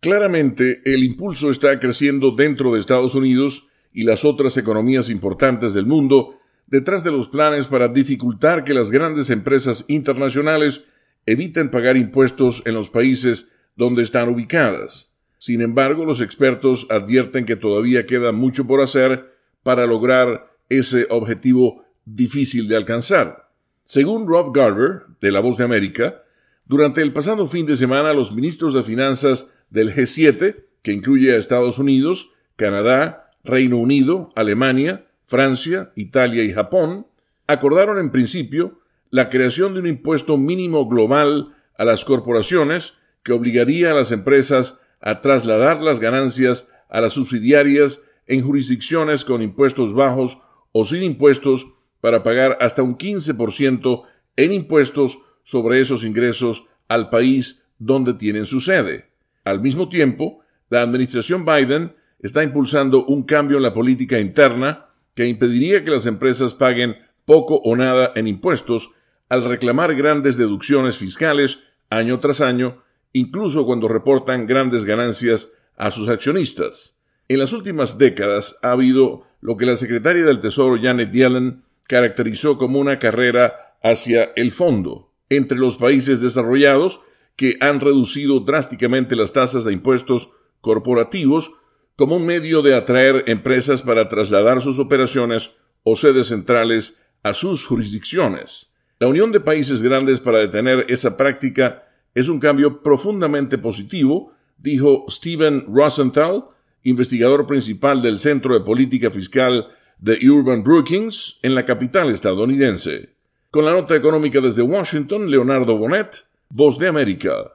Claramente, el impulso está creciendo dentro de Estados Unidos y las otras economías importantes del mundo detrás de los planes para dificultar que las grandes empresas internacionales eviten pagar impuestos en los países donde están ubicadas. Sin embargo, los expertos advierten que todavía queda mucho por hacer para lograr ese objetivo difícil de alcanzar. Según Rob Garver, de La Voz de América, durante el pasado fin de semana los ministros de Finanzas del G7, que incluye a Estados Unidos, Canadá, Reino Unido, Alemania, Francia, Italia y Japón, acordaron en principio la creación de un impuesto mínimo global a las corporaciones que obligaría a las empresas a trasladar las ganancias a las subsidiarias en jurisdicciones con impuestos bajos o sin impuestos para pagar hasta un 15% en impuestos sobre esos ingresos al país donde tienen su sede. Al mismo tiempo, la administración Biden está impulsando un cambio en la política interna que impediría que las empresas paguen poco o nada en impuestos al reclamar grandes deducciones fiscales año tras año, incluso cuando reportan grandes ganancias a sus accionistas. En las últimas décadas ha habido lo que la secretaria del Tesoro Janet Yellen caracterizó como una carrera hacia el fondo entre los países desarrollados que han reducido drásticamente las tasas de impuestos corporativos como un medio de atraer empresas para trasladar sus operaciones o sedes centrales a sus jurisdicciones. La Unión de Países Grandes para detener esa práctica es un cambio profundamente positivo, dijo Steven Rosenthal, investigador principal del Centro de Política Fiscal de Urban Brookings en la capital estadounidense. Con la nota económica desde Washington, Leonardo Bonet, Voz de América.